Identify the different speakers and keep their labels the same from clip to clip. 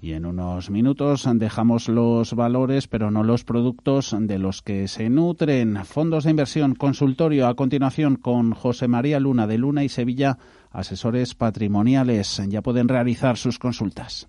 Speaker 1: Y en unos minutos dejamos los valores, pero no los productos de los que se nutren. Fondos de inversión, consultorio a continuación con José María Luna de Luna y Sevilla, asesores patrimoniales. Ya pueden realizar sus consultas.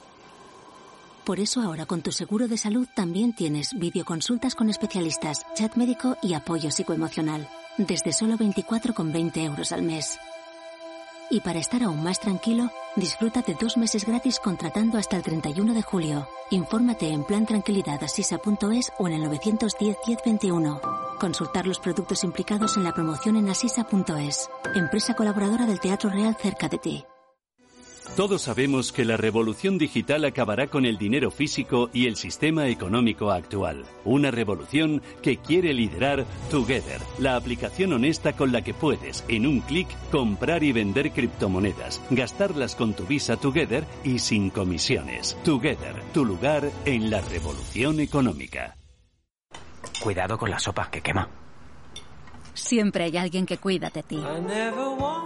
Speaker 2: Por eso ahora con tu seguro de salud también tienes videoconsultas con especialistas, chat médico y apoyo psicoemocional. Desde solo 24,20 euros al mes. Y para estar aún más tranquilo, disfruta de dos meses gratis contratando hasta el 31 de julio. Infórmate en plantranquilidadasisa.es o en el 910 1021. Consultar los productos implicados en la promoción en asisa.es. Empresa colaboradora del Teatro Real cerca de ti.
Speaker 3: Todos sabemos que la revolución digital acabará con el dinero físico y el sistema económico actual. Una revolución que quiere liderar Together, la aplicación honesta con la que puedes, en un clic, comprar y vender criptomonedas, gastarlas con tu Visa Together y sin comisiones. Together, tu lugar en la revolución económica.
Speaker 4: Cuidado con la sopa que quema.
Speaker 5: Siempre hay alguien que cuida de ti.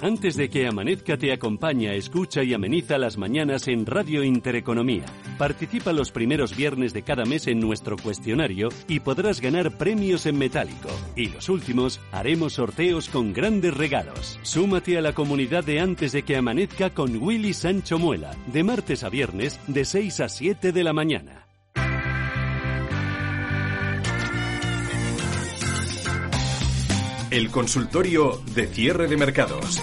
Speaker 3: Antes de que amanezca te acompaña, escucha y ameniza las mañanas en Radio Intereconomía. Participa los primeros viernes de cada mes en nuestro cuestionario y podrás ganar premios en metálico. Y los últimos haremos sorteos con grandes regalos. Súmate a la comunidad de Antes de que amanezca con Willy Sancho Muela, de martes a viernes de 6 a 7 de la mañana.
Speaker 6: El consultorio de cierre de mercados.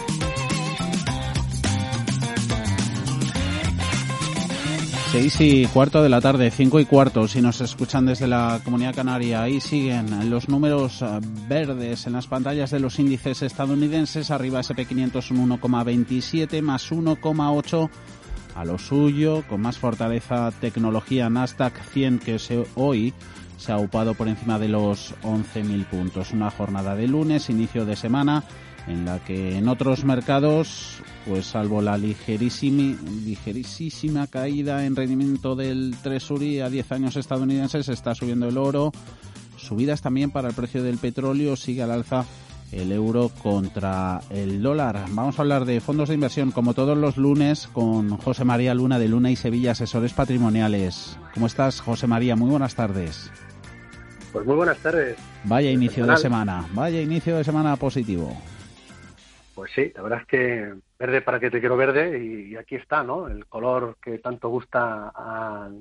Speaker 1: Seis y cuarto de la tarde, cinco y cuarto, si nos escuchan desde la Comunidad Canaria. Ahí siguen los números eh, verdes en las pantallas de los índices estadounidenses. Arriba SP500 un 1,27 más 1,8 a lo suyo, con más fortaleza tecnología Nasdaq 100 que hoy se ha upado por encima de los 11.000 puntos. Una jornada de lunes, inicio de semana, en la que en otros mercados, pues salvo la ligerísima, caída en rendimiento del Treasury a 10 años estadounidenses, está subiendo el oro. Subidas también para el precio del petróleo, sigue al alza el euro contra el dólar. Vamos a hablar de fondos de inversión como todos los lunes con José María Luna de Luna y Sevilla, asesores patrimoniales. ¿Cómo estás, José María? Muy buenas tardes.
Speaker 7: Pues muy buenas tardes.
Speaker 1: Vaya inicio de semana, vaya inicio de semana positivo.
Speaker 7: Pues sí, la verdad es que verde para que te quiero verde y, aquí está, ¿no? El color que tanto gusta a,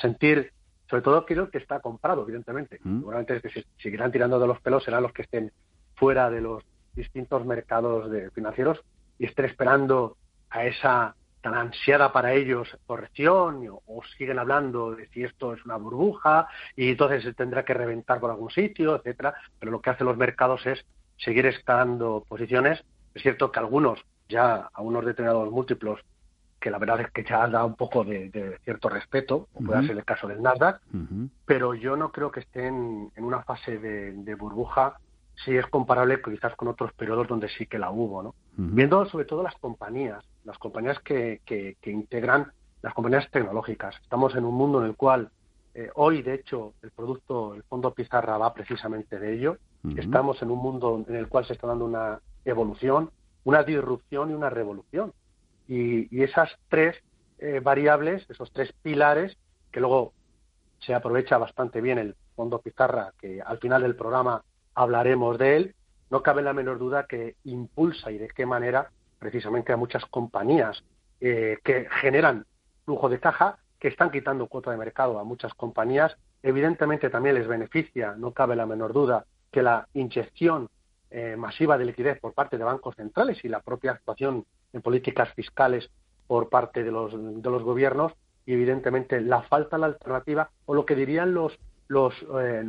Speaker 7: sentir, sobre todo creo que está comprado, evidentemente. Mm. Seguramente que si seguirán tirando de los pelos serán los que estén fuera de los distintos mercados de financieros y estén esperando a esa tan ansiada para ellos corrección o, siguen hablando de si esto es una burbuja y entonces se tendrá que reventar por algún sitio, etcétera, pero lo que hacen los mercados es seguir escalando posiciones. Es cierto que algunos ya a unos determinados múltiplos que la verdad es que ya da un poco de, cierto respeto, como puede ser el caso del Nasdaq, pero yo no creo que estén en una fase de burbuja sí es comparable quizás con otros periodos donde sí que la hubo, ¿no? Viendo sobre todo las compañías, las compañías que, que, integran las compañías tecnológicas. Estamos en un mundo en el cual eh, hoy, de hecho, el producto, el fondo Pizarra va precisamente de ello. Estamos en un mundo en el cual se está dando una evolución, una disrupción y una revolución. Y, esas tres eh, variables, esos tres pilares, que luego se aprovecha bastante bien el fondo Pizarra, que al final del programa hablaremos de él, no cabe la menor duda que impulsa y de qué manera precisamente a muchas compañías eh, que generan flujo de caja, que están quitando cuota de mercado a muchas compañías. Evidentemente también les beneficia, no cabe la menor duda, que la inyección eh, masiva de liquidez por parte de bancos centrales y la propia actuación en políticas fiscales por parte de los, de los gobiernos y evidentemente la falta de la alternativa o lo que dirían los los eh,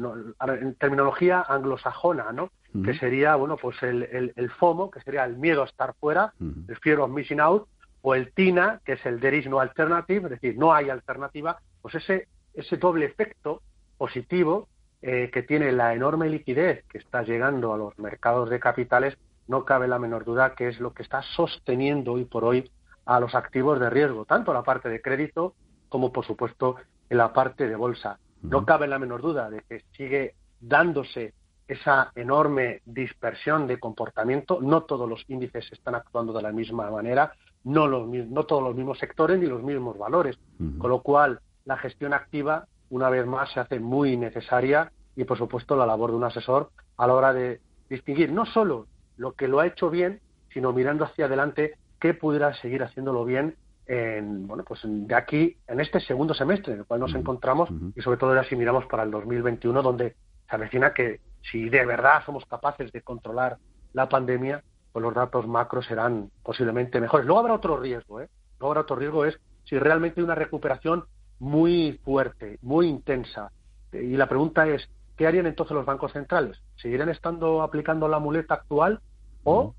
Speaker 7: en terminología anglosajona, ¿no? Que sería, bueno, pues el, el, FOMO, que sería el miedo a estar fuera, el fear of missing out, o el TINA, que es el there is no alternative, es decir, no hay alternativa, pues ese, ese doble efecto positivo eh, que tiene la enorme liquidez que está llegando a los mercados de capitales, no cabe la menor duda que es lo que está sosteniendo hoy por hoy a los activos de riesgo, tanto la parte de crédito como, por supuesto, en la parte de bolsa. No cabe la menor duda de que sigue dándose esa enorme dispersión de comportamiento. No todos los índices están actuando de la misma manera, no, los, no todos los mismos sectores ni los mismos valores. Con lo cual, la gestión activa, una vez más, se hace muy necesaria y, por supuesto, la labor de un asesor a la hora de distinguir no solo lo que lo ha hecho bien, sino mirando hacia adelante qué pudiera seguir haciéndolo bien en, bueno, pues de aquí, en este segundo semestre en el cual nos encontramos y sobre todo ya si miramos para el 2021, donde se avecina que si de verdad somos capaces de controlar la pandemia, pues los datos macros serán posiblemente mejores. Luego habrá otro riesgo, ¿eh? Luego habrá otro riesgo es si realmente hay una recuperación muy fuerte, muy intensa. Y la pregunta es, ¿qué harían entonces los bancos centrales? ¿Seguirían estando aplicando la muleta actual o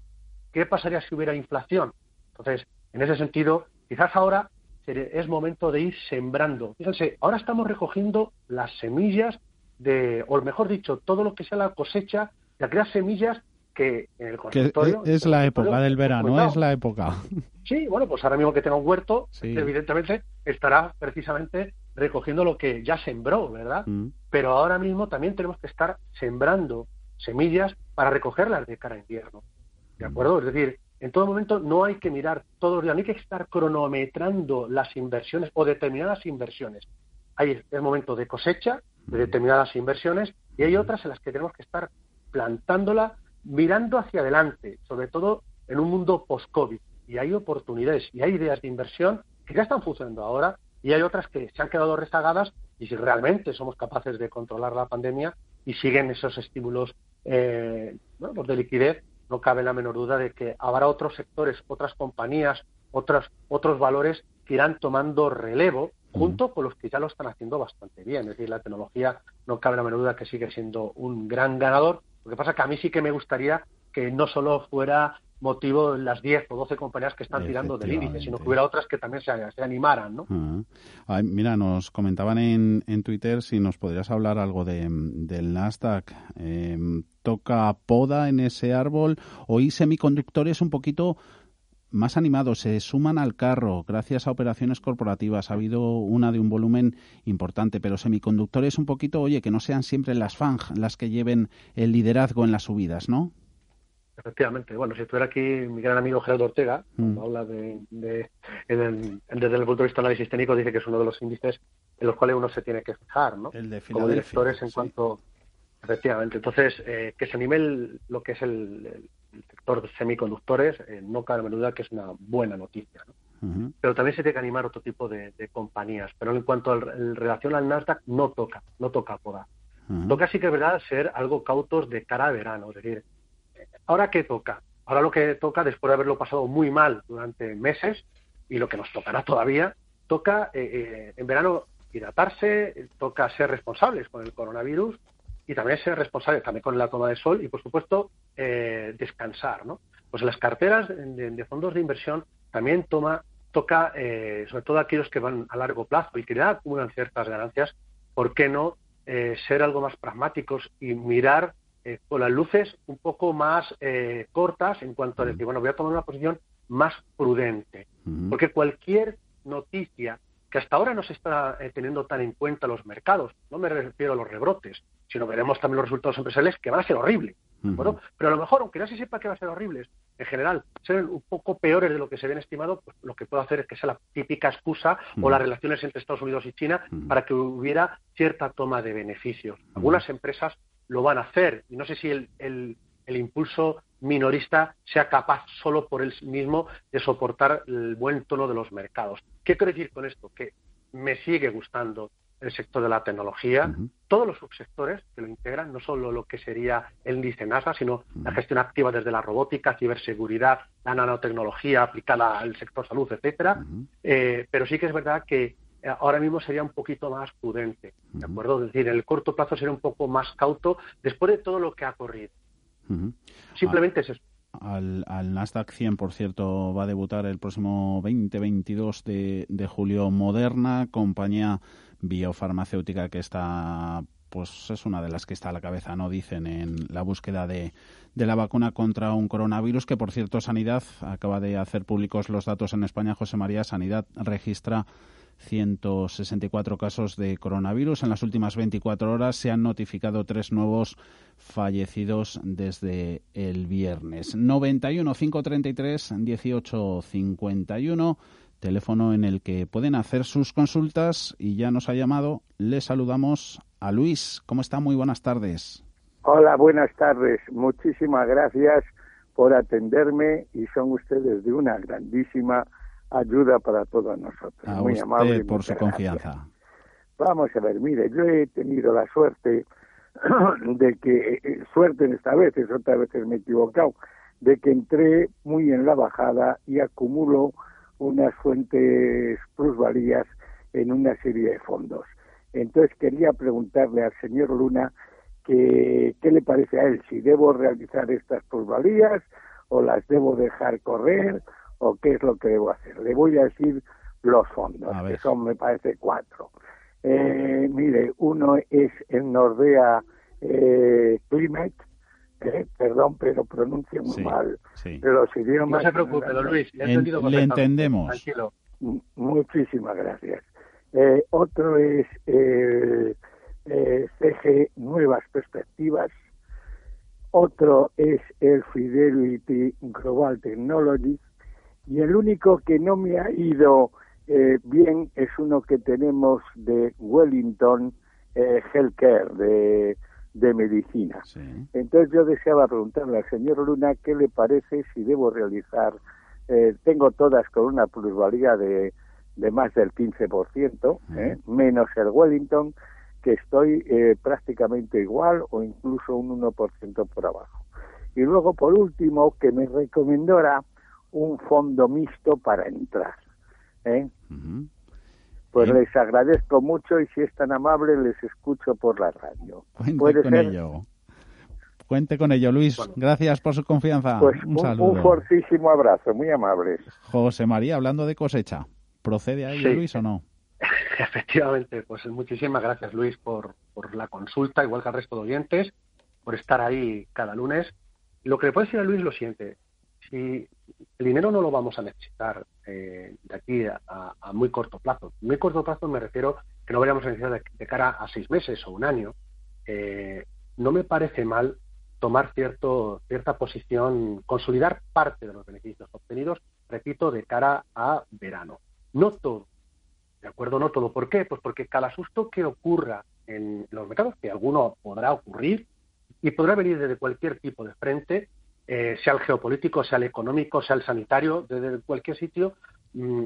Speaker 7: qué pasaría si hubiera inflación? Entonces, en ese sentido, quizás ahora es momento de ir sembrando. Fíjense, ahora estamos recogiendo las semillas de, o mejor dicho, todo lo que sea la cosecha de aquellas semillas que en el consultorio...
Speaker 1: es la época del verano, es la época.
Speaker 7: Sí, bueno, pues ahora mismo que tenga un huerto, evidentemente estará precisamente recogiendo lo que ya sembró, ¿verdad? Mm. Pero ahora mismo también tenemos que estar sembrando semillas para recogerlas de cara a invierno. ¿De acuerdo? Es decir, en todo momento no hay que mirar todos los días, no hay que estar cronometrando las inversiones o determinadas inversiones. Hay el momento de cosecha de determinadas inversiones y hay otras en las que tenemos que estar plantándola mirando hacia adelante, sobre todo en un mundo post-COVID. Y hay oportunidades y hay ideas de inversión que ya están funcionando ahora y hay otras que se han quedado rezagadas y si realmente somos capaces de controlar la pandemia y siguen esos estímulos eh, bueno, pues de liquidez, no cabe la menor duda de que habrá otros sectores, otras compañías, otros, otros valores que irán tomando relevo junto con los que ya lo están haciendo bastante bien. Es decir, la tecnología no cabe la menor duda que sigue siendo un gran ganador lo que pasa que a mí sí que me gustaría que no solo fuera motivo las 10 o 12 compañías que están tirando del índice, sino que hubiera otras que también se, animaran, ¿no?
Speaker 1: mira, nos comentaban en, en Twitter si nos podrías hablar algo de, del Nasdaq. Em, ¿Toca poda en ese árbol? Oí semiconductores un poquito más animados, se suman al carro gracias a operaciones corporativas. Ha habido una de un volumen importante, pero semiconductores un poquito, oye, que no sean siempre las FANG las que lleven el liderazgo en las subidas, ¿no?
Speaker 7: Efectivamente. Bueno, si estuviera aquí mi gran amigo Gerardo Ortega, mm. habla de, desde el punto de vista de análisis técnico, dice que es uno de los índices en los cuales uno se tiene que fijar, ¿no?
Speaker 1: El de
Speaker 7: Como directores en cuanto... Efectivamente. Entonces, eh, que se anime lo que es el, el sector de semiconductores, eh, no cabe duda que es una buena noticia. Pero también se tiene que animar otro tipo de, compañías. Pero en cuanto al relación al Nasdaq, no toca, no toca poda. Toca sí que es verdad ser algo cautos de cara a verano. Es decir, ¿ahora qué toca? Ahora lo que toca, después de haberlo pasado muy mal durante meses, y lo que nos tocará todavía, toca eh, eh, en verano hidratarse, toca ser responsables con el coronavirus y también ser responsables también con la toma de sol y, por supuesto, eh, descansar, ¿no? Pues las carteras de, fondos de inversión también toma, toca, eh, sobre todo aquellos que van a largo plazo y que ya acumulan ciertas ganancias, ¿por qué no ser algo más pragmáticos y mirar con las luces un poco más cortas en cuanto a decir, bueno, voy a tomar una posición más prudente? Porque cualquier noticia que hasta ahora no se está teniendo tan en cuenta los mercados, no me refiero a los rebrotes, sino veremos también los resultados empresariales que van a ser horribles. Pero a lo mejor, aunque ya se sepa que van a ser horribles, en general, ser un poco peores de lo que se ven estimado, pues lo que puede hacer es que sea la típica excusa o las relaciones entre Estados Unidos y China para que hubiera cierta toma de beneficios. Algunas empresas lo van a hacer y no sé si el, el, el impulso minorista sea capaz solo por él mismo de soportar el buen tono de los mercados. ¿Qué quiero decir con esto? Que me sigue gustando el sector de la tecnología, todos los subsectores que lo integran, no solo lo que sería el índice NASA, sino la gestión activa desde la robótica, ciberseguridad, la nanotecnología aplicada al sector salud, etcétera. Eh, pero sí que es verdad que ahora mismo sería un poquito más prudente, ¿de acuerdo? Es decir, en el corto plazo sería un poco más cauto después de todo lo que ha corrido. Simplemente es eso.
Speaker 1: Al, Nasdaq 100, por cierto, va a debutar el próximo 20-22 de, de julio Moderna, compañía biofarmacéutica que está pues es una de las que está a la cabeza, no dicen, en la búsqueda de, de, la vacuna contra un coronavirus, que por cierto Sanidad acaba de hacer públicos los datos en España. José María, Sanidad registra 164 casos de coronavirus. En las últimas 24 horas se han notificado tres nuevos fallecidos desde el viernes. 91 533 18 51 teléfono en el que pueden hacer sus consultas y ya nos ha llamado. Le saludamos a Luis. ¿Cómo está? Muy buenas tardes.
Speaker 8: Hola, buenas tardes. Muchísimas gracias por atenderme y son ustedes de una grandísima ayuda para todos nosotros.
Speaker 1: A Muy amable. por su confianza.
Speaker 8: Vamos a ver, mire, yo he tenido la suerte de que, eh, suerte en esta vez, otras veces me he equivocado, de que entré muy en la bajada y acumulo unas fuentes plusvalías en una serie de fondos. Entonces quería preguntarle al señor Luna que, qué le parece a él, si debo realizar estas plusvalías o las debo dejar correr o qué es lo que debo hacer. Le voy a decir los fondos, que son, me parece, cuatro. Eh, mire, uno es el Nordea eh, Climate, eh, perdón, pero pronuncio muy mal los idiomas.
Speaker 7: No se preocupe, don Luis,
Speaker 1: le entendemos.
Speaker 8: Tranquilo. Muchísimas gracias. Eh, otro es eh, CG Nuevas Perspectivas. Otro es el Fidelity Global Technologies. Y el único que no me ha ido bien es uno que tenemos de Wellington Healthcare, de de medicina. Entonces yo deseaba preguntarle al señor Luna qué le parece si debo realizar, eh, tengo todas con una plusvalía de, de más del 15%, ¿eh? menos el Wellington, que estoy eh, prácticamente igual o incluso un 1% por abajo. Y luego, por último, que me recomendara un fondo mixto para entrar. ¿eh? Pues les agradezco mucho y si es tan amable les escucho por la radio.
Speaker 1: Cuente con ello. Cuente con ello, Luis. Gracias por su confianza.
Speaker 8: Pues un, saludo. un fortísimo abrazo, muy amables.
Speaker 1: José María, hablando de cosecha, ¿procede a ello, Luis, o no?
Speaker 7: Efectivamente, pues muchísimas gracias, Luis, por, por la consulta, igual que al resto de oyentes, por estar ahí cada lunes. Lo que le puedo decir a Luis es lo siguiente. Si el dinero no lo vamos a necesitar eh, de aquí a, muy corto plazo. Muy corto plazo me refiero que no vayamos a necesitar de, cara a seis meses o un año. Eh, no me parece mal tomar cierto, cierta posición, consolidar parte de los beneficios obtenidos, repito, de cara a verano. No todo, ¿de acuerdo? No todo. ¿Por qué? Pues porque cada susto que ocurra en los mercados, que alguno podrá ocurrir y podrá venir desde cualquier tipo de frente, eh, sea el geopolítico, sea el económico, sea el sanitario, desde cualquier sitio, mm,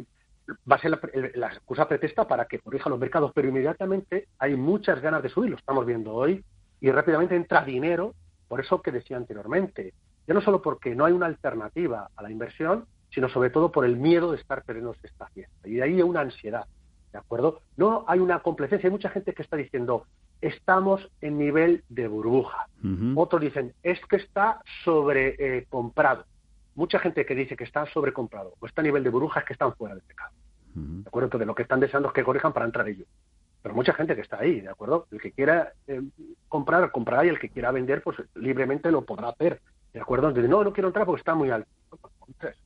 Speaker 7: va a ser la, excusa pretesta para que corrijan los mercados, pero inmediatamente hay muchas ganas de subir, lo estamos viendo hoy, y rápidamente entra dinero, por eso que decía anteriormente, ya no solo porque no hay una alternativa a la inversión, sino sobre todo por el miedo de estar perdiendo esta fiesta. Y de ahí una ansiedad, ¿de acuerdo? No hay una complacencia, hay mucha gente que está diciendo, estamos en nivel de burbuja. Otros dicen, es que está sobrecomprado. Eh, Mucha gente que dice que está sobrecomprado o está a nivel de burbuja es que están fuera del mercado. ¿De acuerdo? Entonces lo que están deseando es que corrijan para entrar ellos. Pero mucha gente que está ahí, ¿de acuerdo? El que quiera eh, comprar, comprará y el que quiera vender, pues libremente lo podrá hacer. ¿De acuerdo? Entonces, no, no quiero entrar porque está muy alto.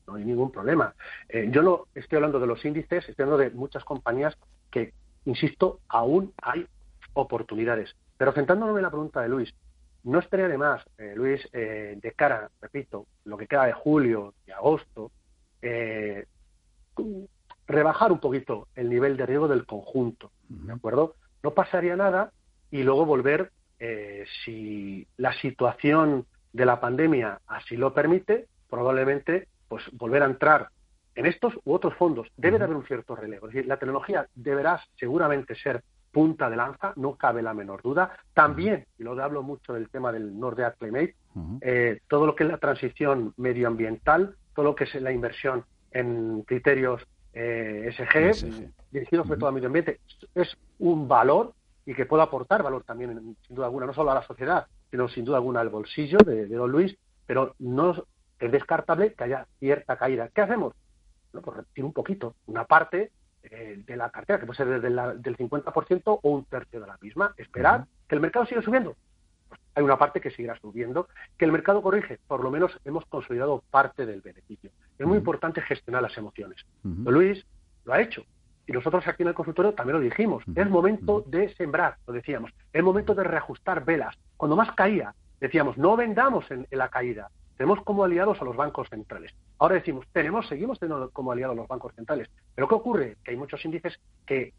Speaker 7: No hay ningún problema. Eh, yo no estoy hablando de los índices, estoy hablando de muchas compañías que, insisto, aún hay oportunidades. Pero centrándonos en la pregunta de Luis, no estaría de más, eh, Luis, eh, de cara, repito, lo que queda de julio y agosto, eh, rebajar un poquito el nivel de riesgo del conjunto, ¿de acuerdo? No pasaría nada y luego volver, si la situación de la pandemia así lo permite, probablemente pues volver a entrar en estos u otros fondos. Debe de haber un cierto relevo. Es decir, la tecnología deberá seguramente ser punta de lanza, no cabe la menor duda. También, y lo hablo mucho del tema del Nordea Climate, eh, todo lo que es la transición medioambiental, todo lo que es la inversión en criterios ESG, dirigido sobre todo al medio ambiente, es un valor y que puede aportar valor también, sin duda alguna, no solo a la sociedad, sino sin duda alguna al bolsillo de, don Luis, pero no es descartable que haya cierta caída. ¿Qué hacemos? No, pues repetir un poquito, una parte eh, de la cartera, que puede ser desde del 50% o un tercio de la misma. Esperar que el mercado siga subiendo. Pues hay una parte que seguirá subiendo. Que el mercado corrige, por lo menos hemos consolidado parte del beneficio. Es muy importante gestionar las emociones. Luis lo ha hecho. Y nosotros aquí en el consultorio también lo dijimos. Es momento de sembrar, lo decíamos. Es momento de reajustar velas. Cuando más caía, decíamos, no vendamos en, la caída. Tenemos como aliados a los bancos centrales. Ahora decimos, tenemos, seguimos teniendo como aliados a los bancos centrales. Pero ¿qué ocurre? Que hay muchos índices que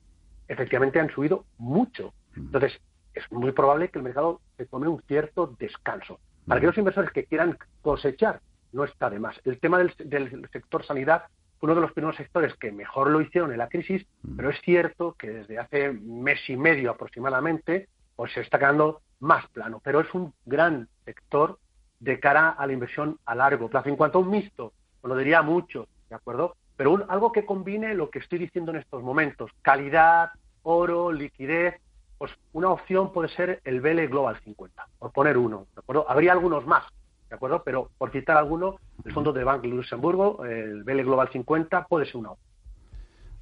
Speaker 7: efectivamente han subido mucho. Entonces, es muy probable que el mercado se tome un cierto descanso. Para aquellos inversores que quieran cosechar, no está de más. El tema del, del sector sanidad uno de los primeros sectores que mejor lo hicieron en la crisis, mm. pero es cierto que desde hace mes y medio aproximadamente, pues se está quedando más plano. Pero es un gran sector de cara a la inversión a largo plazo. En cuanto a un mixto, pues lo diría mucho, ¿de acuerdo? Pero algo que combine lo que estoy diciendo en estos momentos, calidad, oro, liquidez, pues una opción puede ser el Vele Global 50, por poner uno, ¿de acuerdo? Habría algunos más, ¿de acuerdo? Pero por citar alguno, el fondo de Bank de Luxemburgo, el BL Global 50, puede ser una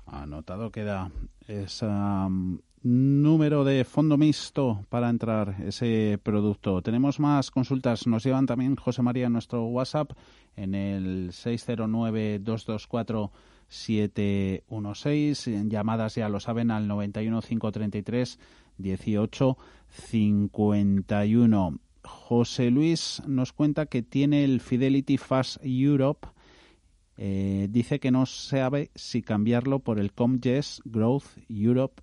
Speaker 1: Anotado queda ese número de fondo mixto para entrar ese producto. Tenemos más consultas. Nos llevan también José María en nuestro WhatsApp en el 609-224. 716 llamadas ya lo saben al 91 533 18 51 José Luis nos cuenta que tiene el Fidelity Fast Europe. Eh, dice que no sabe si cambiarlo por el Comgest Growth Europe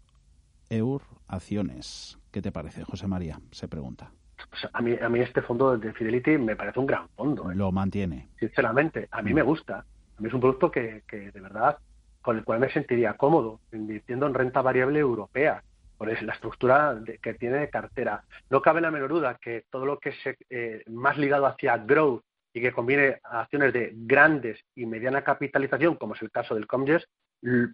Speaker 1: EUR Acciones. ¿Qué te parece, José María? Se pregunta.
Speaker 7: Pues a, mí, a mí este fondo de Fidelity me parece un gran fondo.
Speaker 1: ¿eh? Lo mantiene.
Speaker 7: Sinceramente, a mí me gusta. A mí es un producto que, que de verdad con el cual me sentiría cómodo invirtiendo en renta variable europea por la estructura que tiene de cartera. No cabe la menor duda que todo lo que es eh, más ligado hacia growth y que conviene a acciones de grandes y mediana capitalización, como es el caso del Comgest,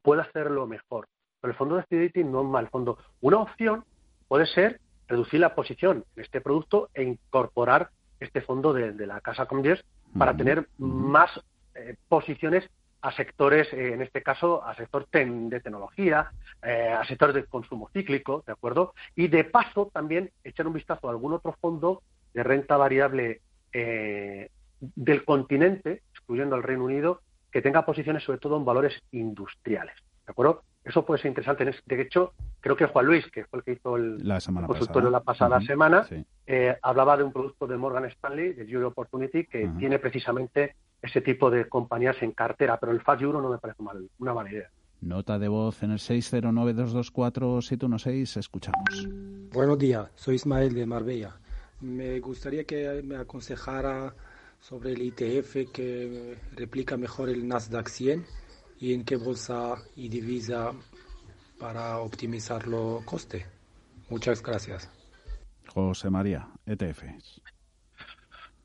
Speaker 7: puede hacerlo mejor. Pero el fondo de Fidelity no es mal fondo. Una opción puede ser reducir la posición en este producto e incorporar este fondo de, la casa Comgest para tener más eh, posiciones a sectores, eh, en este caso, a sector de tecnología, eh, a sector de consumo cíclico, ¿de acuerdo? Y de paso también echar un vistazo a algún otro fondo de renta variable eh, del continente, excluyendo al Reino Unido, que tenga posiciones sobre todo en valores industriales, ¿de acuerdo? Eso puede ser interesante. De hecho, creo que Juan Luis, que fue el que hizo el,
Speaker 1: la
Speaker 7: consultorio la pasada semana, hablaba de un producto de Morgan Stanley, de Euro Opportunity, que tiene precisamente ese tipo de compañías en cartera, pero el Fast Euro no me parece mal, una mala idea.
Speaker 1: Nota de voz en el 609-224-716. Escuchamos.
Speaker 9: Buenos días, soy Ismael de Marbella. Me gustaría que me aconsejara sobre el ITF que replica mejor el Nasdaq 100 y en qué bolsa y divisa para optimizar los coste. Muchas gracias.
Speaker 1: José María, ETF.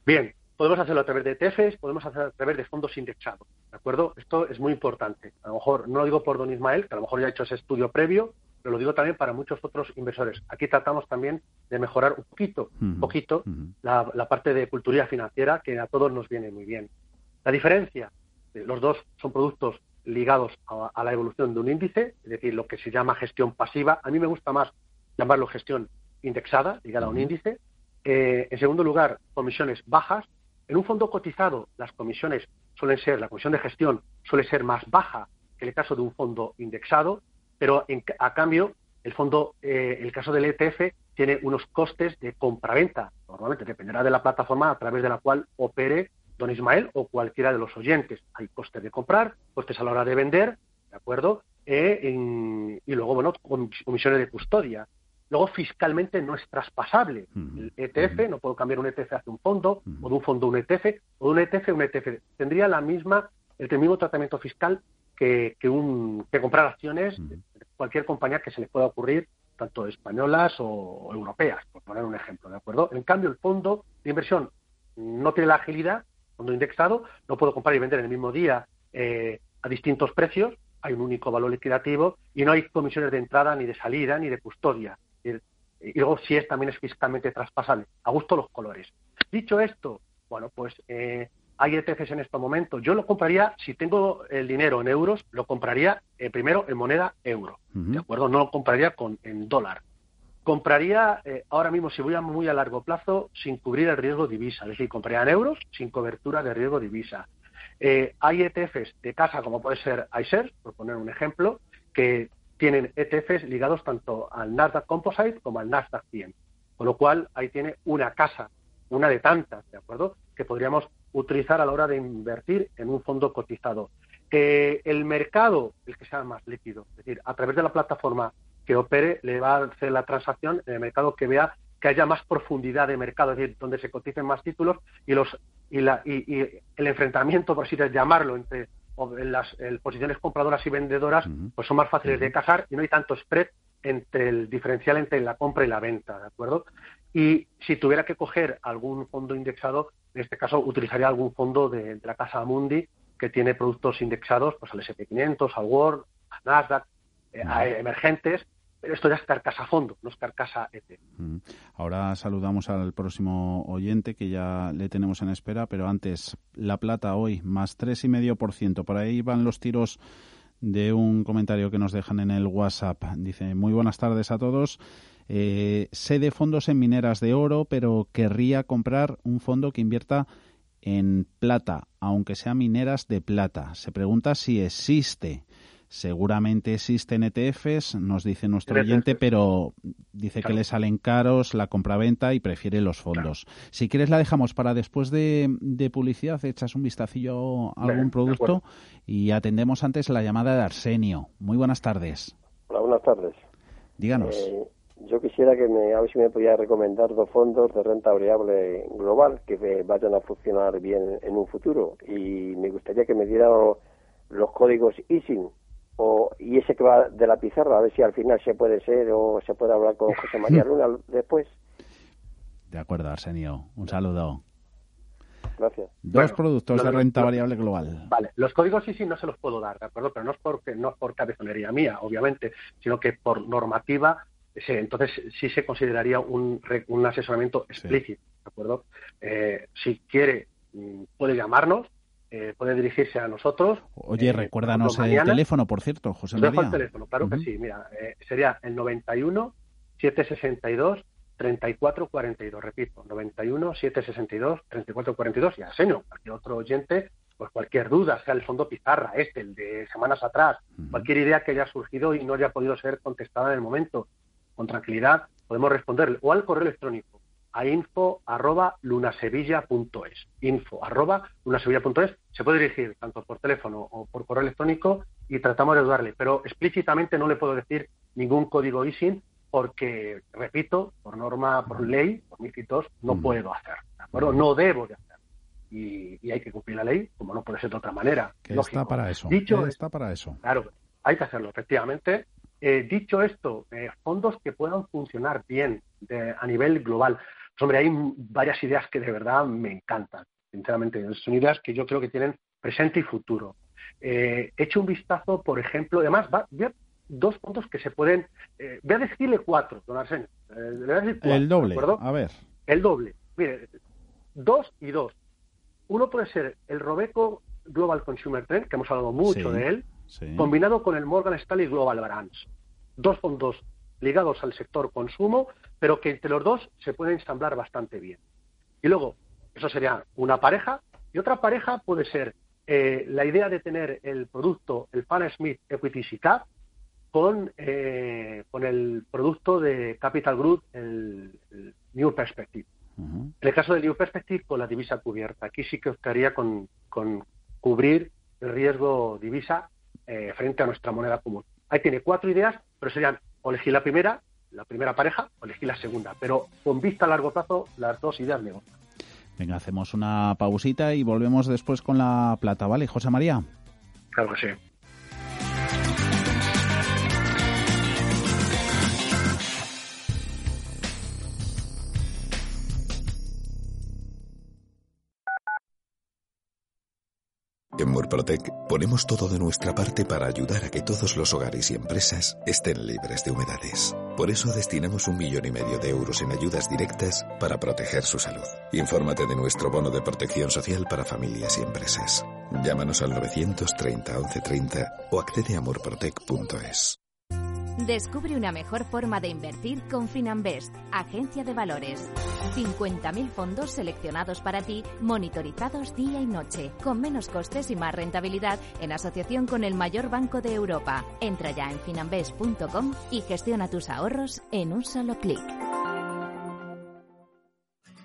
Speaker 7: Bien, Podemos hacerlo a través de ETFs, podemos hacerlo a través de fondos indexados, ¿de acuerdo? Esto es muy importante. A lo mejor, no lo digo por don Ismael, que a lo mejor ya ha hecho ese estudio previo, pero lo digo también para muchos otros inversores. Aquí tratamos también de mejorar un poquito, un poquito la, parte de cultura financiera, que a todos nos viene muy bien. La diferencia, los dos son productos ligados a, la evolución de un índice, es decir, lo que se llama gestión pasiva. A mí me gusta más llamarlo gestión indexada, ligada a un índice. Eh, en segundo lugar, comisiones bajas, en un fondo cotizado, las comisiones suelen ser, la comisión de gestión suele ser más baja que el caso de un fondo indexado, pero a cambio, el fondo, eh, el caso del ETF, tiene unos costes de compraventa. Normalmente dependerá de la plataforma a través de la cual opere don Ismael o cualquiera de los oyentes. Hay costes de comprar, costes a la hora de vender, ¿de acuerdo? Eh, y luego, bueno, comisiones de custodia. Luego, fiscalmente no es traspasable. El ETF, no puedo cambiar un ETF hacia un fondo, o de un fondo a un ETF, o de un ETF a un ETF. Tendría la misma, el mismo tratamiento fiscal que, que, un, que comprar acciones de cualquier compañía que se le pueda ocurrir, tanto españolas o, europeas, por poner un ejemplo, ¿de acuerdo? En cambio, el fondo de inversión no tiene la agilidad, fondo indexado, no puedo comprar y vender en el mismo día eh, a distintos precios, hay un único valor liquidativo y no hay comisiones de entrada, ni de salida, ni de custodia. Y, luego si es también es fiscalmente traspasable. A gusto los colores. Dicho esto, bueno, pues eh, hay ETFs en este momento. Yo lo compraría, si tengo el dinero en euros, lo compraría eh, primero en moneda euro, ¿de acuerdo? No lo compraría con, en dólar. Compraría eh, ahora mismo, si voy a muy a largo plazo, sin cubrir el riesgo divisa, es decir, compraría en euros sin cobertura de riesgo divisa. Eh, hay ETFs de casa, como puede ser iShares, por poner un ejemplo, que tienen ETFs ligados tanto al Nasdaq Composite como al Nasdaq 100. Con lo cual, ahí tiene una casa, una de tantas, ¿de acuerdo? Que podríamos utilizar a la hora de invertir en un fondo cotizado. Que el mercado, el que sea más líquido, es decir, a través de la plataforma que opere, le va a hacer la transacción en el mercado que vea que haya más profundidad de mercado, es decir, donde se coticen más títulos y los y, la, y, el enfrentamiento, por así llamarlo, entre las posiciones compradoras y vendedoras, pues son más fáciles de casar y no hay tanto spread entre el diferencial entre la compra y la venta, ¿de acuerdo? Y si tuviera que coger algún fondo indexado, en este caso utilizaría algún fondo de, la casa Mundi que tiene productos indexados pues al SP500, al World, al Nasdaq, eh, a emergentes, pero esto ya es carcasa fondo, no es carcasa ET.
Speaker 1: Ahora saludamos al próximo oyente que ya le tenemos en espera, pero antes, La Plata hoy, más 3,5%. Por ahí van los tiros de un comentario que nos dejan en el WhatsApp. Dice, muy buenas tardes a todos. Eh, sé de fondos en mineras de oro, pero querría comprar un fondo que invierta en plata, aunque sea mineras de plata. Se pregunta si existe. Seguramente existen ETFs, nos dice nuestro oyente, pero dice que le salen caros la compraventa y prefiere los fondos. Si quieres la dejamos para después de, publicidad, echas un vistacillo a algún producto y atendemos antes la llamada de Arsenio. Muy buenas tardes.
Speaker 10: Hola, buenas tardes.
Speaker 1: Díganos.
Speaker 10: Eh, yo quisiera que me, a ver si me podía recomendar dos fondos de renta variable global que vayan a funcionar bien en un futuro y me gustaría que me diera los códigos ISIN o, y ese que va de la pizarra, a ver si al final se puede ser o se puede hablar con José María Luna después.
Speaker 1: De acuerdo, Arsenio. Un saludo.
Speaker 10: Gracias.
Speaker 1: Dos productos de renta variable global.
Speaker 7: Vale, los códigos sí, sí no se los puedo dar, ¿de acuerdo? Pero no es porque no es por cabezonería mía, obviamente, sino que por normativa, entonces sí se consideraría un, un asesoramiento explícito, ¿de acuerdo? Eh, si quiere, mm, puede llamarnos, eh, puede dirigirse a nosotros.
Speaker 1: Oye, eh, recuérdanos el teléfono, por cierto, José María.
Speaker 7: el teléfono, claro que sí. Mira, eh, sería el 91 762 3442. Repito, 91 762 3442. Y Arsenio, cualquier otro oyente, pues cualquier duda, sea el fondo Pizarra, este, el de semanas atrás, cualquier idea que haya surgido y no haya podido ser contestada en el momento, con tranquilidad podemos responderle. O al correo electrónico a info arroba lunasevilla.es. Info arroba lunasevilla.es. Se puede dirigir tanto por teléfono o por correo electrónico y tratamos de ayudarle, pero explícitamente no le puedo decir ningún código ISIN porque, repito, por norma, por ley, por mis hitos, no puedo hacer, ¿de acuerdo? No debo de hacer. Y, hay que cumplir la ley, como no puede ser de otra manera.
Speaker 1: Que está para eso. Dicho, está para eso.
Speaker 7: Claro, hay que hacerlo, efectivamente. Eh, dicho esto, eh, fondos que puedan funcionar bien a nivel global. Hombre, hay varias ideas que de verdad me encantan, sinceramente. Son ideas que yo creo que tienen presente y futuro. Eh, he hecho un vistazo, por ejemplo, además, va, dos puntos que se pueden. Eh, voy a decirle cuatro, don Arsenio.
Speaker 1: Eh, el doble, a ver.
Speaker 7: El doble. Mire, dos y dos. Uno puede ser el Robeco Global Consumer Trend, que hemos hablado mucho de él, combinado con el Morgan Stanley Global Brands. Dos fondos ligados al sector consumo, pero que entre los dos se pueden ensamblar bastante bien. Y luego, eso sería una pareja, y otra pareja puede ser eh, la idea de tener el producto, el Fan Smith Equity SICAP, con, eh, con el producto de Capital Group, el, New Perspective. En el caso del New Perspective, con la divisa cubierta. Aquí sí que optaría con, con cubrir el riesgo divisa eh, frente a nuestra moneda común. Ahí tiene cuatro ideas, pero serían o elegir la primera, la primera pareja, o elegir la segunda. Pero con vista a largo plazo, las dos ideas me gustan.
Speaker 1: Venga, hacemos una pausita y volvemos después con la plata, ¿vale, José María?
Speaker 7: Claro que sí.
Speaker 11: En Murprotec ponemos todo de nuestra parte para ayudar a que todos los hogares y empresas estén libres de humedades. Por eso destinamos un millón y medio de euros en ayudas directas para proteger su salud. Infórmate de nuestro bono de protección social para familias y empresas. Llámanos al 930 1130 o accede a murprotec.es.
Speaker 12: Descubre una mejor forma de invertir con Finanbest, agencia de valores. 50.000 fondos seleccionados para ti, monitorizados día y noche, con menos costes y más rentabilidad en asociación con el mayor banco de Europa. Entra ya en finanbest.com y gestiona tus ahorros en un solo clic.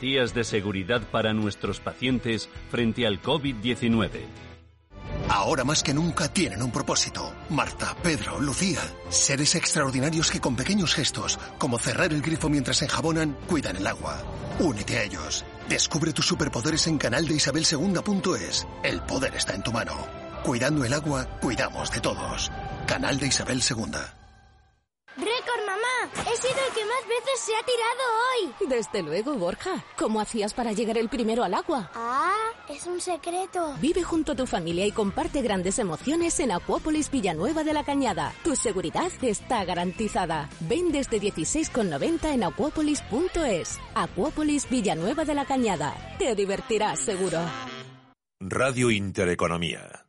Speaker 3: de seguridad para nuestros pacientes frente al COVID-19.
Speaker 13: Ahora más que nunca tienen un propósito. Marta, Pedro, Lucía. Seres extraordinarios que con pequeños gestos, como cerrar el grifo mientras enjabonan, cuidan el agua. Únete a ellos. Descubre tus superpoderes en canaldeisabelsegunda.es. El poder está en tu mano. Cuidando el agua, cuidamos de todos. Canal de Isabel Segunda.
Speaker 14: He sido el que más veces se ha tirado hoy.
Speaker 15: Desde luego, Borja. ¿Cómo hacías para llegar el primero al agua?
Speaker 14: Ah, es un secreto.
Speaker 15: Vive junto a tu familia y comparte grandes emociones en Acuópolis Villanueva de la Cañada. Tu seguridad está garantizada. Ven desde 16,90 en acuópolis.es. Acuópolis Villanueva de la Cañada. Te divertirás seguro.
Speaker 6: Radio Intereconomía.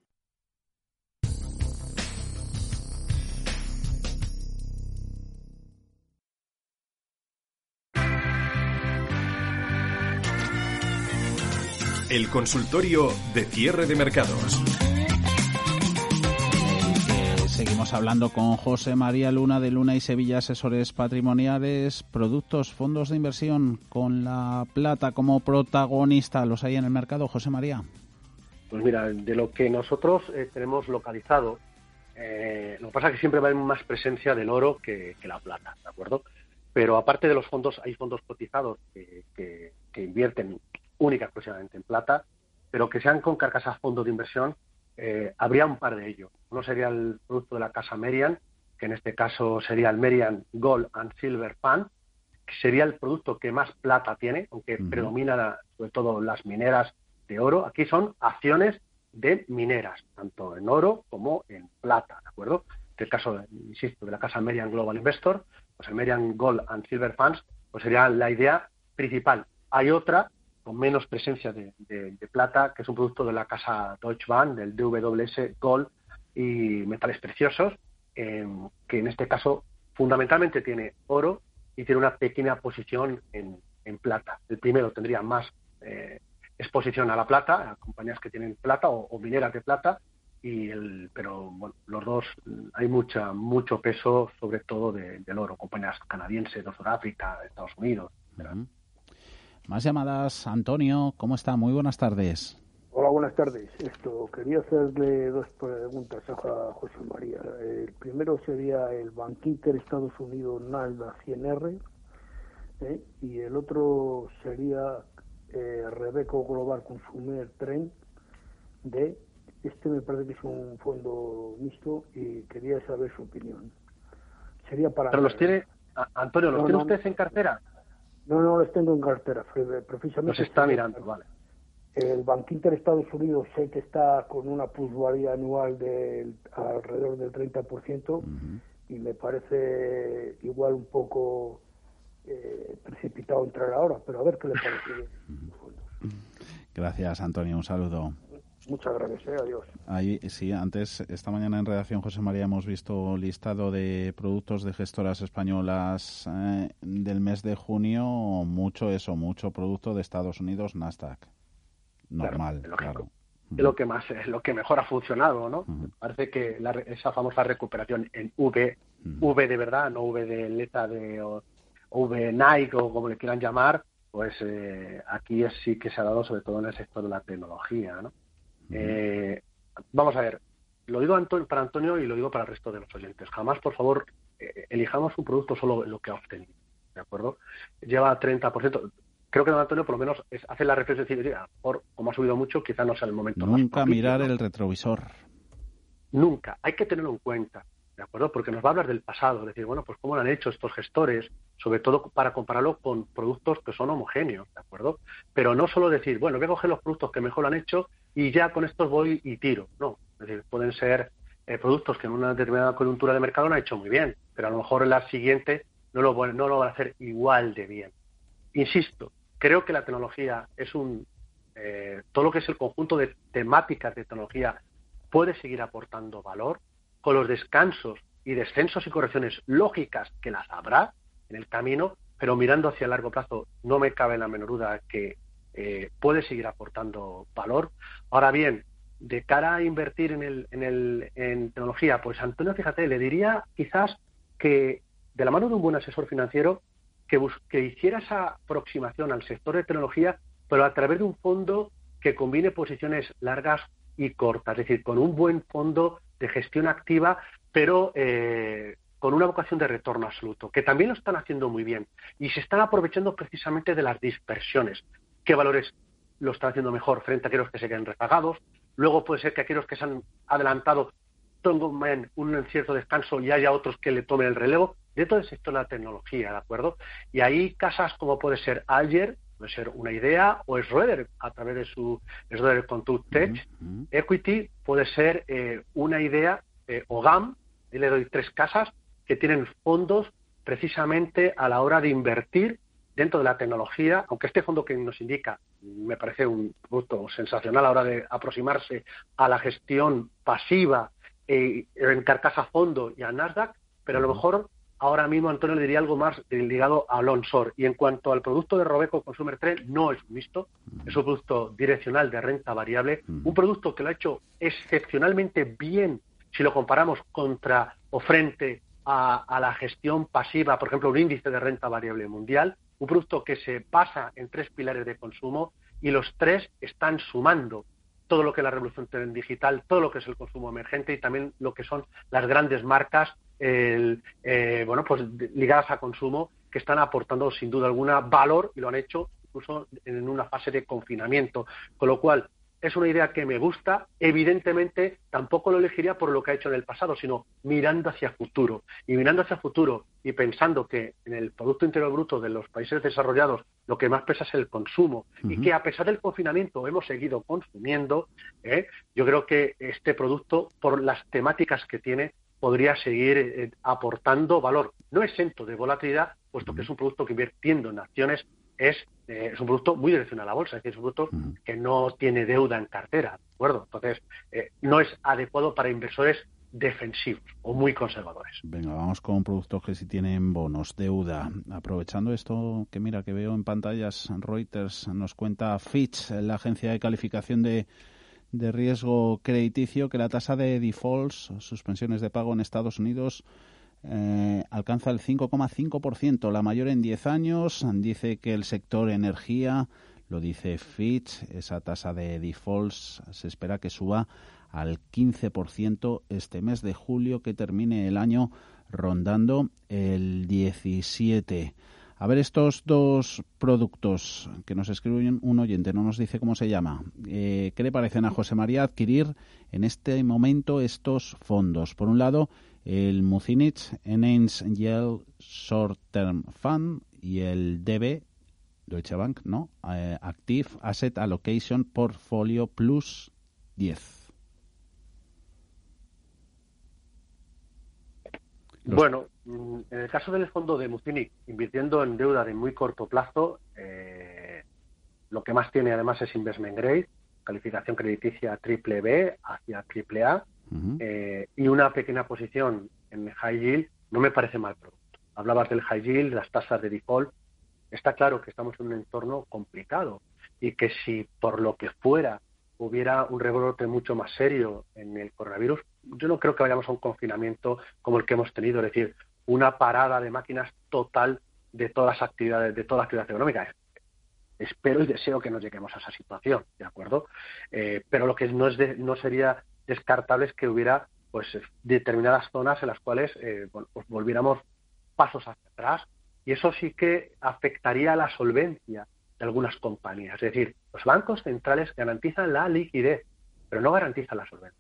Speaker 6: El consultorio de cierre de mercados.
Speaker 1: Seguimos hablando con José María Luna de Luna y Sevilla Asesores Patrimoniales, productos, fondos de inversión con la plata como protagonista. ¿Los hay en el mercado, José María?
Speaker 7: Pues mira, de lo que nosotros eh, tenemos localizado, eh, lo que pasa es que siempre va a haber más presencia del oro que, la plata, ¿de acuerdo? Pero aparte de los fondos, hay fondos cotizados que, que invierten única exclusivamente en plata, pero que sean con carcasas fondos de inversión, eh, habría un par de ellos. Uno sería el producto de la casa Merian, que en este caso sería el Merian Gold and Silver Fund, que sería el producto que más plata tiene, aunque predomina sobre todo las mineras de oro. Aquí son acciones de mineras, tanto en oro como en plata, ¿de acuerdo? En el caso, insisto, de la casa Merian Global Investor, pues el Merian Gold and Silver Funds, pues sería la idea principal. Hay otra con menos presencia de, plata, que es un producto de la casa Deutsche Bank, del DWS Gold y metales preciosos, em, que en este caso fundamentalmente tiene oro y tiene una pequeña posición en, plata. El primero tendría más eh, exposición a la plata, a compañías que tienen plata o, mineras de plata, y el, pero bueno, los dos hay mucha mucho peso sobre todo del oro, compañías canadienses de Sudáfrica, Estados Unidos.
Speaker 1: Más llamadas, Antonio, ¿cómo está? Muy buenas tardes.
Speaker 8: Hola, buenas tardes. Esto, quería hacerle dos preguntas a José María. El primero sería el Bankinter Estados Unidos NALDA 100R ¿eh? y el otro sería eh, Rebeco Global Consumer Trend de este me parece que es un fondo mixto y quería saber su opinión. Sería para.
Speaker 7: Pero los tiene, Antonio, ¿los tiene usted en cartera?
Speaker 8: No, no los tengo en cartera, precisamente.
Speaker 7: Los está mirando, vale.
Speaker 8: El Banco Inter Estados Unidos sé que está con una plusvalía anual de alrededor del 30% y me parece igual un poco eh, precipitado entrar ahora, pero a ver qué le parece.
Speaker 1: Gracias, Antonio. Un saludo.
Speaker 8: Muchas gracias, eh, adiós.
Speaker 1: Ahí, sí, antes, esta mañana en redacción, José María, hemos visto listado de productos de gestoras españolas eh, del mes de junio, mucho eso, mucho producto de Estados Unidos, Nasdaq. Normal, claro.
Speaker 7: Es lo que más, es lo que mejor ha funcionado, ¿no? Parece que esa famosa recuperación en V, V de verdad, no V de letra de o, V Nike o como le quieran llamar, pues eh, aquí sí que se ha dado sobre todo en el sector de la tecnología, ¿no? Eh, vamos a ver, lo digo para Antonio y lo digo para el resto de los oyentes. Jamás, por favor, eh, elijamos un producto solo en lo que ha obtenido. ¿De acuerdo? Lleva 30%. Creo que don Antonio, por lo menos, hace la reflexión de decir, por como ha subido mucho, quizá no sea el momento.
Speaker 1: Nunca mirar el retrovisor.
Speaker 7: Nunca. Hay que tenerlo en cuenta. ¿De acuerdo? Porque nos va a hablar del pasado, decir, bueno, pues cómo lo han hecho estos gestores, sobre todo para compararlo con productos que son homogéneos, ¿de acuerdo? Pero no solo decir, bueno, voy a coger los productos que mejor lo han hecho y ya con estos voy y tiro. No, es decir, pueden ser eh, productos que en una determinada coyuntura de mercado lo han hecho muy bien, pero a lo mejor en la siguiente no lo, no lo van a hacer igual de bien. Insisto, creo que la tecnología es un... Eh, todo lo que es el conjunto de temáticas de tecnología puede seguir aportando valor, con los descansos y descensos y correcciones lógicas que las habrá en el camino, pero mirando hacia el largo plazo no me cabe la menor duda que eh, puede seguir aportando valor. Ahora bien, de cara a invertir en, el, en, el, en tecnología, pues Antonio, fíjate, le diría quizás que de la mano de un buen asesor financiero, que, que hiciera esa aproximación al sector de tecnología, pero a través de un fondo que combine posiciones largas y cortas, es decir, con un buen fondo de gestión activa, pero eh, con una vocación de retorno absoluto, que también lo están haciendo muy bien y se están aprovechando precisamente de las dispersiones. ¿Qué valores lo están haciendo mejor frente a aquellos que se queden rezagados? Luego puede ser que aquellos que se han adelantado tomen un cierto descanso y haya otros que le tomen el relevo. De todo sector de la tecnología, ¿de acuerdo? Y ahí casas como puede ser Ayer, puede ser una idea, o Schroeder a través de su Schroeder Contour Tech. Equity puede ser eh, una idea, eh, o GAM, y le doy tres casas que tienen fondos precisamente a la hora de invertir dentro de la tecnología, aunque este fondo que nos indica me parece un producto sensacional a la hora de aproximarse a la gestión pasiva eh, en carcasa fondo y a Nasdaq, pero a lo mejor ahora mismo Antonio le diría algo más ligado a Lonsor. Y en cuanto al producto de Robeco Consumer Trend, no es visto, es un producto direccional de renta variable, un producto que lo ha hecho excepcionalmente bien si lo comparamos contra o frente a, la gestión pasiva, por ejemplo, un índice de renta variable mundial, un producto que se basa en tres pilares de consumo y los tres están sumando todo lo que es la revolución digital, todo lo que es el consumo emergente y también lo que son las grandes marcas eh, bueno, pues ligadas a consumo que están aportando sin duda alguna valor y lo han hecho incluso en una fase de confinamiento. Con lo cual, es una idea que me gusta. Evidentemente, tampoco lo elegiría por lo que ha hecho en el pasado, sino mirando hacia futuro. Y mirando hacia futuro y pensando que en el Producto Interior Bruto de los países desarrollados lo que más pesa es el consumo y que a pesar del confinamiento hemos seguido consumiendo, ¿eh? yo creo que este producto, por las temáticas que tiene, podría seguir eh, aportando valor. No exento de volatilidad, puesto que es un producto que invirtiendo en acciones es, eh, es un producto muy direccional a la bolsa, es decir, es un producto que no tiene deuda en cartera, ¿de acuerdo? Entonces, eh, no es adecuado para inversores defensivos o muy conservadores.
Speaker 1: Venga, vamos con productos que sí tienen bonos, deuda. Aprovechando esto que mira que veo en pantallas, Reuters nos cuenta Fitch, la agencia de calificación de de riesgo crediticio que la tasa de defaults, suspensiones de pago en Estados Unidos, eh, alcanza el 5,5%, la mayor en 10 años. Dice que el sector energía, lo dice Fitch, esa tasa de defaults se espera que suba al 15% este mes de julio, que termine el año rondando el 17%. A ver, estos dos productos que nos escribe un oyente, no nos dice cómo se llama. Eh, ¿Qué le parecen a José María adquirir en este momento estos fondos? Por un lado, el Mucinich Enhanced Yield Short Term Fund y el DB, Deutsche Bank, ¿no? Eh, Active Asset Allocation Portfolio Plus 10.
Speaker 7: Bueno, mm, en el caso del fondo de Mucinic, invirtiendo en deuda de muy corto plazo, eh, lo que más tiene además es investment grade, calificación crediticia triple B hacia triple A, eh, y una pequeña posición en high yield, no me parece mal producto. Hablabas del high yield, las tasas de default. Está claro que estamos en un entorno complicado y que si por lo que fuera hubiera un rebrote mucho más serio en el coronavirus, yo no creo que vayamos a un confinamiento como el que hemos tenido, es decir, una parada de máquinas total de todas las actividades, de toda la actividad económica. Espero y deseo que no lleguemos a esa situación, ¿de acuerdo? Eh, pero lo que no, es no sería descartable es que hubiera pues determinadas zonas en las cuales eh, pues volviéramos pasos hacia atrás y eso sí que afectaría a la solvencia de algunas compañías. Es decir, los bancos centrales garantizan la liquidez, pero no garantizan la solvencia.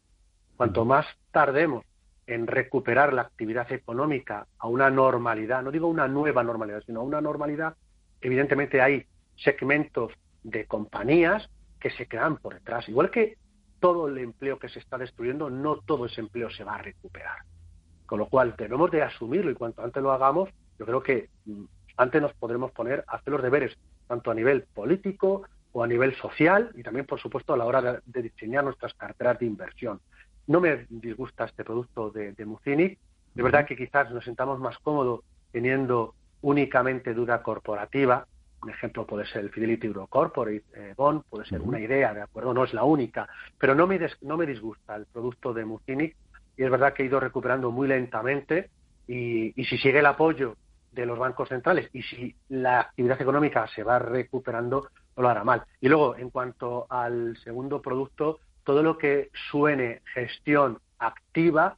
Speaker 7: Cuanto más tardemos en recuperar la actividad económica a una normalidad, no digo una nueva normalidad, sino a una normalidad, evidentemente hay segmentos de compañías que se quedan por detrás. Igual que todo el empleo que se está destruyendo, no todo ese empleo se va a recuperar. Con lo cual debemos de asumirlo y cuanto antes lo hagamos, yo creo que mm, antes nos podremos poner a hacer los deberes, tanto a nivel político o a nivel social y también, por supuesto, a la hora de, diseñar nuestras carteras de inversión. No me disgusta este producto de, de Mucinic. De verdad que quizás nos sentamos más cómodos teniendo únicamente duda corporativa. Un ejemplo puede ser el Fidelity Euro Corporate eh, Bond, puede ser una idea, ¿de acuerdo? No es la única, pero no me, no me disgusta el producto de Mucinic y es verdad que he ido recuperando muy lentamente y, si sigue el apoyo de los bancos centrales y si la actividad económica se va recuperando, no lo hará mal. Y luego, en cuanto al segundo producto, todo lo que suene gestión activa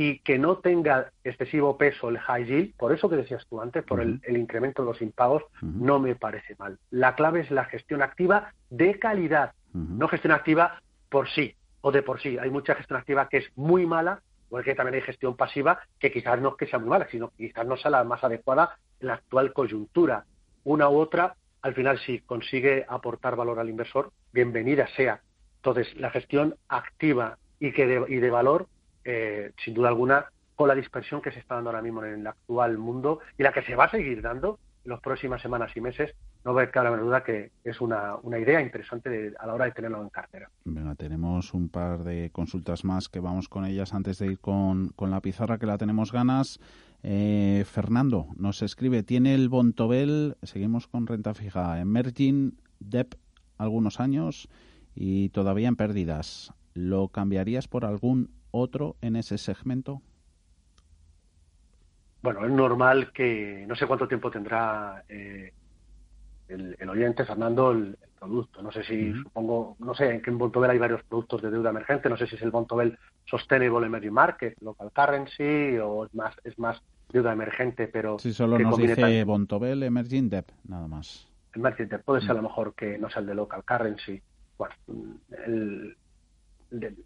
Speaker 7: y que no tenga excesivo peso el high yield, por eso que decías tú antes, por el, incremento de los impagos, no me parece mal. La clave es la gestión activa de calidad, no gestión activa por sí o de por sí. Hay mucha gestión activa que es muy mala porque también hay gestión pasiva que quizás no es que sea muy mala, sino que quizás no sea la más adecuada en la actual coyuntura. Una u otra, al final, si consigue aportar valor al inversor, bienvenida sea. Entonces, la gestión activa y, que de, y de valor, eh, sin duda alguna, con la dispersión que se está dando ahora mismo en el actual mundo y la que se va a seguir dando en las próximas semanas y meses, no va a la duda que es una, una idea interesante a la hora de tenerlo en cartera.
Speaker 1: Tenemos un par de consultas más que vamos con ellas antes de ir con, con la pizarra, que la tenemos ganas. Eh, Fernando nos escribe, tiene el Bontobel, seguimos con renta fija, Emerging Debt algunos años y todavía en pérdidas. ¿Lo cambiarías por algún otro en ese segmento?
Speaker 7: Bueno, es normal que no sé cuánto tiempo tendrá eh, el, oyente, Fernando, el, producto. No sé si, supongo, no sé, en qué Bontobel hay varios productos de deuda emergente, no sé si es el Bontobel Sustainable Emerging Market, Local Currency, o es más, es más deuda emergente, pero...
Speaker 1: Sí, solo nos dice Bontobel Emerging Debt, nada más.
Speaker 7: Emerging Debt, puede ser a lo mejor que no sea el de Local Currency. Bueno,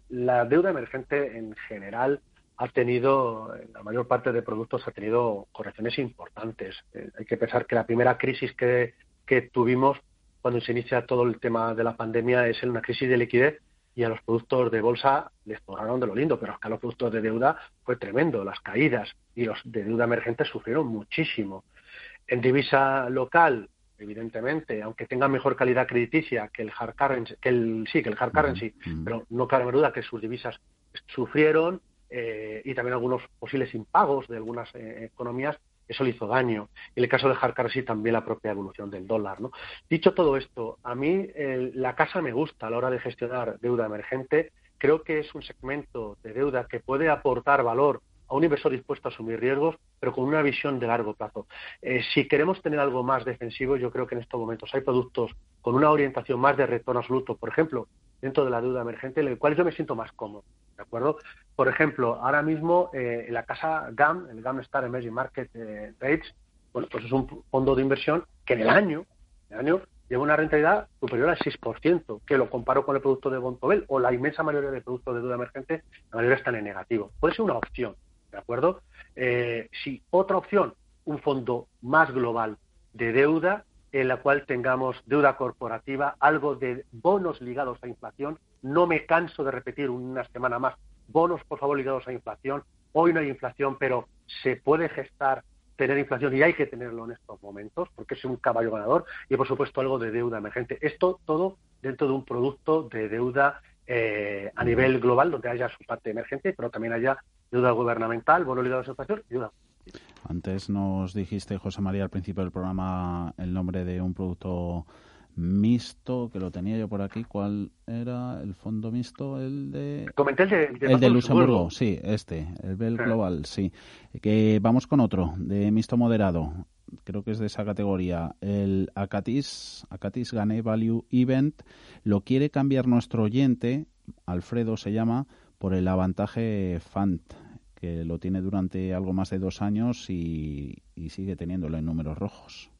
Speaker 7: la deuda emergente en general ha tenido, la mayor parte de productos ha tenido correcciones importantes. Eh, hay que pensar que la primera crisis que que tuvimos cuando se inicia todo el tema de la pandemia es en una crisis de liquidez y a los productos de bolsa les forraron de lo lindo, pero es que a los productos de deuda fue tremendo, las caídas y los de deuda emergente sufrieron muchísimo. En divisa local, evidentemente, aunque tenga mejor calidad crediticia que el hard currency, que el, sí, que el hard currency, pero no cabe duda que sus divisas sufrieron eh, y también algunos posibles impagos de algunas eh, economías eso le hizo daño. En el caso de hard currency también la propia evolución del dólar. ¿no? Dicho todo esto, a mí la casa me gusta a la hora de gestionar deuda emergente. Creo que es un segmento de deuda que puede aportar valor a un inversor dispuesto a asumir riesgos, pero con una visión de largo plazo. Eh, si queremos tener algo más defensivo, yo creo que en estos momentos hay productos con una orientación más de retorno absoluto, por ejemplo, dentro de la deuda emergente, en el cual yo me siento más cómodo. ¿De acuerdo? Por ejemplo, ahora mismo eh, la casa GAM, el GAM Star Emerging Market eh, Rates, bueno, pues es un fondo de inversión que en el año, el año lleva una rentabilidad superior al 6%, que lo comparo con el producto de Bontobel o la inmensa mayoría de productos de deuda emergente, la mayoría están en negativo. Puede ser una opción, ¿de acuerdo? Eh, si otra opción, un fondo más global de deuda, en la cual tengamos deuda corporativa, algo de bonos ligados a inflación. No me canso de repetir una semana más, bonos por favor ligados a inflación. Hoy no hay inflación, pero se puede gestar tener inflación y hay que tenerlo en estos momentos porque es un caballo ganador y por supuesto algo de deuda emergente. Esto todo dentro de un producto de deuda eh, a nivel global donde haya su parte emergente, pero también haya deuda gubernamental, bonos ligados a inflación y deuda
Speaker 1: antes nos dijiste, José María, al principio del programa, el nombre de un producto mixto, que lo tenía yo por aquí. ¿Cuál era el fondo mixto? El de...
Speaker 7: Comenté el de,
Speaker 1: el de Luxemburgo, sí, este, el Bell Global, sí. Que vamos con otro, de mixto moderado. Creo que es de esa categoría. El Acatis, Acatis Gane Value Event, lo quiere cambiar nuestro oyente, Alfredo se llama, por el avantaje FANT, que lo tiene durante algo más de dos años y, sigue teniéndolo en números rojos.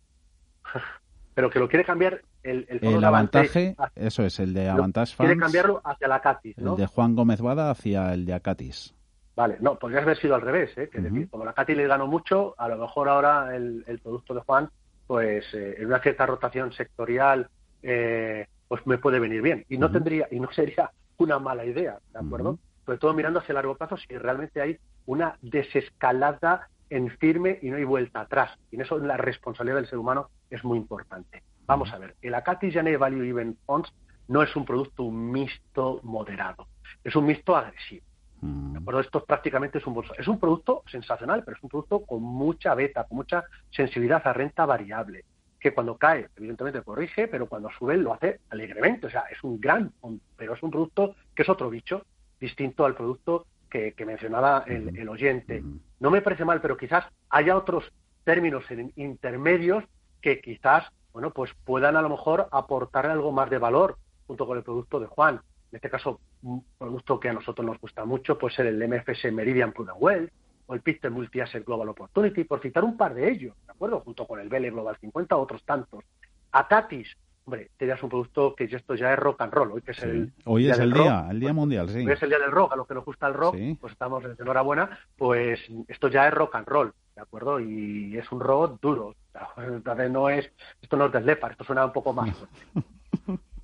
Speaker 7: Pero que lo quiere cambiar el,
Speaker 1: el, avantaje, eso es, el de Avantage
Speaker 7: Quiere cambiarlo hacia la Catis, ¿no?
Speaker 1: El de Juan Gómez Bada hacia el de Acatis.
Speaker 7: Vale, no, podría haber sido al revés, ¿eh? Que decir, como la Catis le ganó mucho, a lo mejor ahora el, producto de Juan, pues eh, en una cierta rotación sectorial, eh, pues me puede venir bien. Y no tendría, y no sería una mala idea, ¿de acuerdo? Sobre todo mirando hacia largo plazo, si realmente hay una desescalada en firme y no hay vuelta atrás. Y en eso la responsabilidad del ser humano es muy importante. Vamos a ver, el Acatis Janet Value Event Funds no es un producto mixto moderado, es un mixto agresivo. ¿De acuerdo? Esto prácticamente es un bolso. Es un producto sensacional, pero es un producto con mucha beta, con mucha sensibilidad a renta variable, que cuando cae, evidentemente corrige, pero cuando sube lo hace alegremente. O sea, es un gran, pero es un producto que es otro bicho, distinto al producto que, mencionaba el, el, oyente. No me parece mal, pero quizás haya otros términos intermedios que quizás, bueno, pues puedan a lo mejor aportar algo más de valor junto con el producto de Juan en este caso un producto que a nosotros nos gusta mucho puede ser el MFS Meridian Prudent Wealth o el Pictet Multi Asset Global Opportunity, por citar un par de ellos, ¿de acuerdo? Junto con el Vele Global 50, otros tantos. Atatis, hombre, tenías un producto que esto ya es rock and roll, hoy que es el
Speaker 1: Hoy es el día, el día mundial, sí.
Speaker 7: Hoy es el día del rock, a los que nos gusta el rock, pues estamos de enhorabuena, pues esto ya es rock and roll, ¿de acuerdo? Y es un rock duro, no es, esto no es Lepar, esto suena un poco más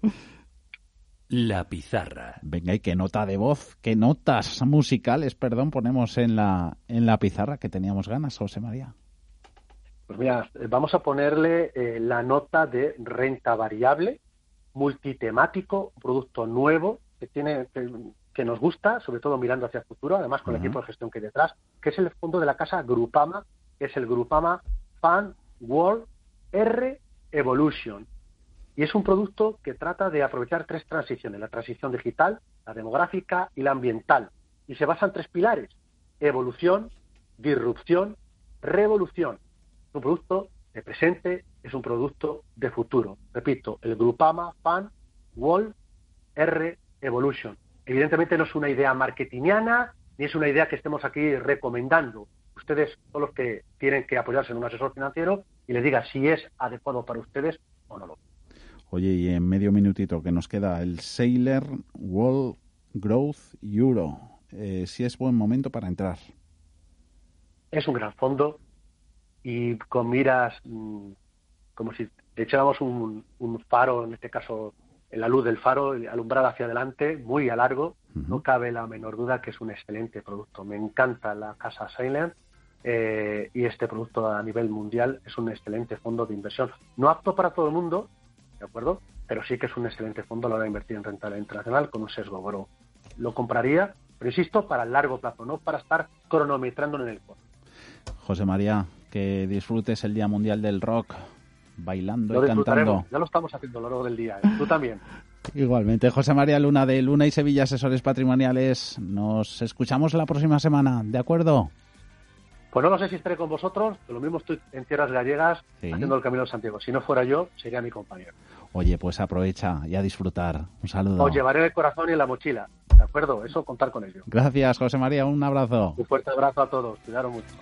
Speaker 3: La pizarra.
Speaker 1: Venga, y qué nota de voz, qué notas musicales, perdón, ponemos en la, en la pizarra que teníamos ganas, José María.
Speaker 7: Pues mira, vamos a ponerle eh, la nota de renta variable, multitemático, producto nuevo, que tiene que, nos gusta, sobre todo mirando hacia el futuro, además con el equipo de gestión que hay detrás, que es el fondo de la casa Grupama, que es el Grupama Fan World R Evolution y es un producto que trata de aprovechar tres transiciones, la transición digital, la demográfica y la ambiental. Y se basa en tres pilares, evolución, disrupción, revolución. Es un producto de presente, es un producto de futuro. Repito, el Grupama Fan Wall R Evolution. Evidentemente no es una idea marketingiana, ni es una idea que estemos aquí recomendando. Ustedes son los que tienen que apoyarse en un asesor financiero y les diga si es adecuado para ustedes o no lo es.
Speaker 1: Oye, y en medio minutito que nos queda el Sailor World Growth Euro. Eh, si es buen momento para entrar.
Speaker 7: Es un gran fondo y con miras mm, como si echáramos un, faro, en este caso en la luz del faro, alumbrada hacia adelante, muy a largo. No cabe la menor duda que es un excelente producto. Me encanta la casa Sailor eh, y este producto a nivel mundial es un excelente fondo de inversión. No apto para todo el mundo, ¿de acuerdo? Pero sí que es un excelente fondo a la hora de invertir en renta internacional con un sesgo grow. Lo compraría, pero insisto, para el largo plazo, no para estar cronometrando en el corto.
Speaker 1: José María, que disfrutes el Día Mundial del Rock, bailando y cantando.
Speaker 7: Ya lo estamos haciendo a lo largo del día, ¿eh? tú también.
Speaker 1: Igualmente, José María Luna de Luna y Sevilla Asesores Patrimoniales. Nos escuchamos la próxima semana, ¿de acuerdo?
Speaker 7: Pues no lo sé si estaré con vosotros, pero lo mismo estoy en tierras gallegas haciendo el Camino de Santiago. Si no fuera yo, sería mi compañero.
Speaker 1: Oye, pues aprovecha y a disfrutar. Un saludo.
Speaker 7: Os llevaré el corazón y en la mochila. ¿De acuerdo? Eso, contar con ello.
Speaker 1: Gracias, José María. Un abrazo.
Speaker 7: Un fuerte abrazo a todos. Cuidaros mucho.